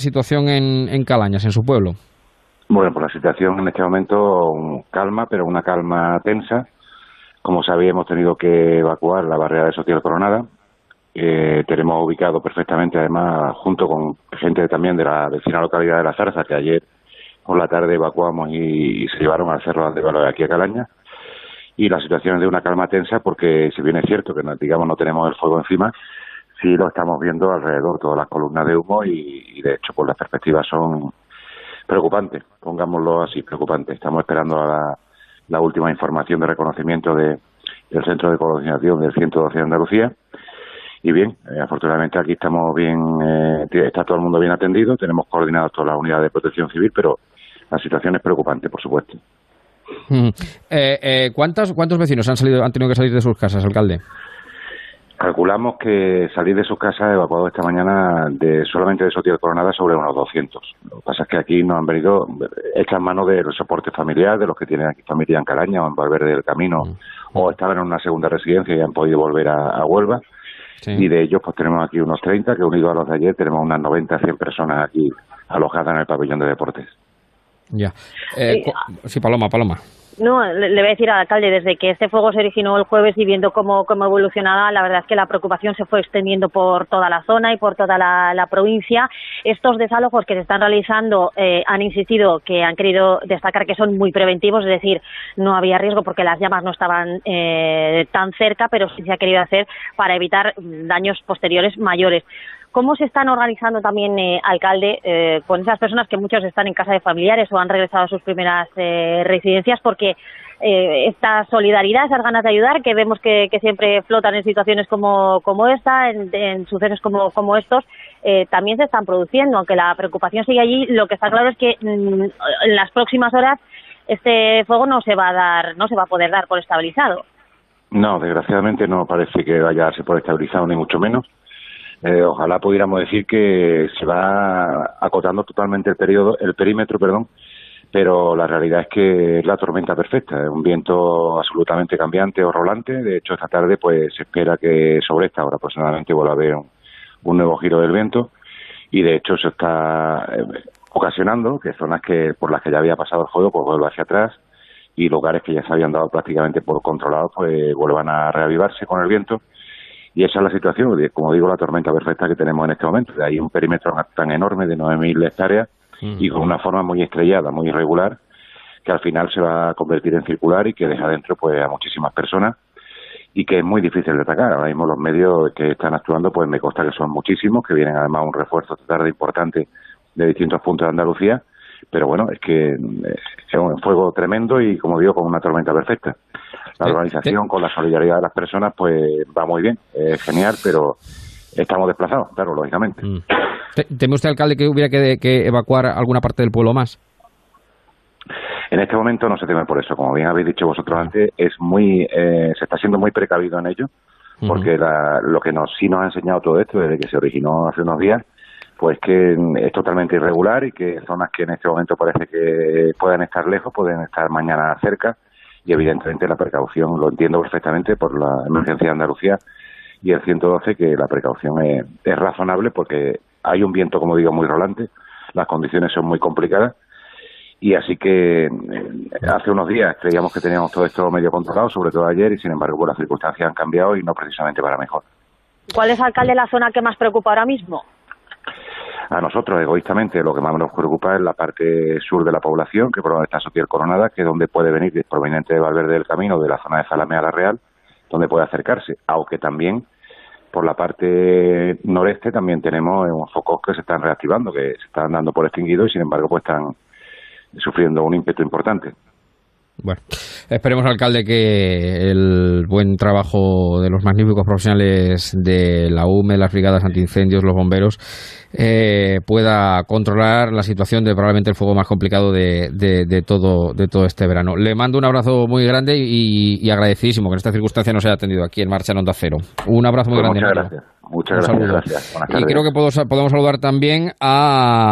situación en, en Calañas, en su pueblo? Bueno, pues la situación en este momento calma, pero una calma tensa. Como sabéis, hemos tenido que evacuar la barrera de Social Coronada. Eh, tenemos ubicado perfectamente, además, junto con gente también de la vecina localidad de La Zarza, que ayer por la tarde evacuamos y, se llevaron al Cerro de Valor aquí a Calaña. Y la situación es de una calma tensa porque, si bien es cierto que, digamos, no tenemos el fuego encima, sí lo estamos viendo alrededor, todas las columnas de humo y, de hecho, pues las perspectivas son preocupantes, pongámoslo así, preocupantes. Estamos esperando a la, última información de reconocimiento de, del Centro de Coordinación del 112 de Andalucía. Y bien, eh, afortunadamente aquí estamos bien, eh, está todo el mundo bien atendido, tenemos coordinadas todas las unidades de protección civil, pero la situación es preocupante, por supuesto. Mm. Eh, ¿cuántos, ¿Cuántos vecinos han, salido, han tenido que salir de sus casas, alcalde? Calculamos que salir de sus casas evacuado esta mañana de solamente de Sotil Coronada sobre unos 200. Lo que pasa es que aquí nos han venido hechas mano del soporte familiar, de los que tienen aquí familia en Calaña o en Valverde del Camino, mm. o estaban en una segunda residencia y han podido volver a, Huelva. Y de ellos pues tenemos aquí unos 30, que unido a los de ayer tenemos unas 90, 100 personas aquí alojadas en el pabellón de deportes. Ya. Eh, sí, Paloma, Paloma. No, le, voy a decir al alcalde, desde que este fuego se originó el jueves y viendo cómo, cómo evolucionaba, la verdad es que la preocupación se fue extendiendo por toda la zona y por toda la, provincia. Estos desalojos que se están realizando eh, han insistido que han querido destacar que son muy preventivos, es decir, no había riesgo porque las llamas no estaban eh, tan cerca, pero sí se ha querido hacer para evitar daños posteriores mayores. ¿Cómo se están organizando también, eh, alcalde, eh, con esas personas que muchos están en casa de familiares o han regresado a sus primeras eh, residencias? Porque esta solidaridad, esas ganas de ayudar, que vemos que, siempre flotan en situaciones como, como esta, en, sucesos como, como estos, también se están produciendo. Aunque la preocupación sigue allí, lo que está claro es que mm, en las próximas horas este fuego no se va a dar, no se va a poder dar por estabilizado. No, desgraciadamente no parece que vaya a darse por estabilizado, ni mucho menos eh, ojalá pudiéramos decir que se va acotando totalmente el periodo, el perímetro, perdón, pero la realidad es que es la tormenta perfecta, es un viento absolutamente cambiante o rolante. De hecho, esta tarde pues se espera que sobre esta hora aproximadamente vuelva a haber un, nuevo giro del viento y de hecho se está eh, ocasionando que zonas que por las que ya había pasado el juego pues vuelva hacia atrás y lugares que ya se habían dado prácticamente por controlados pues vuelvan a reavivarse con el viento y esa es la situación, como digo, la tormenta perfecta que tenemos en este momento. Hay un perímetro tan enorme de 9.000 hectáreas y con una forma muy estrellada, muy irregular, que al final se va a convertir en circular y que deja dentro pues a muchísimas personas y que es muy difícil de atacar. Ahora mismo los medios que están actuando, pues me consta que son muchísimos, que vienen además un refuerzo tarde importante de distintos puntos de Andalucía, pero bueno, es que eh, es un fuego tremendo y, como digo, con una tormenta perfecta la eh, organización con la solidaridad de las personas pues va muy bien, es genial, pero estamos desplazados, claro, lógicamente. Mm. ¿Teme usted, alcalde, que hubiera que, evacuar alguna parte del pueblo más? En este momento no se teme por eso, como bien habéis dicho vosotros antes, es muy, eh, se está siendo muy precavido en ello, porque lo que nos sí nos ha enseñado todo esto desde que se originó hace unos días, pues que es totalmente irregular y que zonas que en este momento parece que puedan estar lejos pueden estar mañana cerca y evidentemente la precaución, lo entiendo perfectamente por la emergencia de Andalucía y el 112 que la precaución es, razonable porque hay un viento, como digo, muy rolante, las condiciones son muy complicadas y así que eh, hace unos días creíamos que teníamos todo esto medio controlado, sobre todo ayer, y sin embargo las circunstancias han cambiado y no precisamente para mejor. ¿Cuál es, alcalde, la zona que más preocupa ahora mismo? A nosotros, egoístamente, lo que más nos preocupa es la parte sur de la población, que por donde está Sotiel Coronada, que es donde puede venir, proveniente de Valverde del Camino, de la zona de Zalamea la Real, donde puede acercarse, aunque también por la parte noreste también tenemos unos focos que se están reactivando, que se están dando por extinguidos y sin embargo pues están sufriendo un ímpetu importante. Bueno, esperemos, alcalde, que el buen trabajo de los magníficos profesionales de la UME, las brigadas antiincendios, los bomberos, eh, pueda controlar la situación de probablemente el fuego más complicado de, de, todo, de todo este verano. Le mando un abrazo muy grande y, agradecidísimo que en esta circunstancia nos haya atendido aquí en Marcha en Onda Cero. Un abrazo muy pues grande. Muchas gracias. Muchas gracias. y creo que podemos saludar también a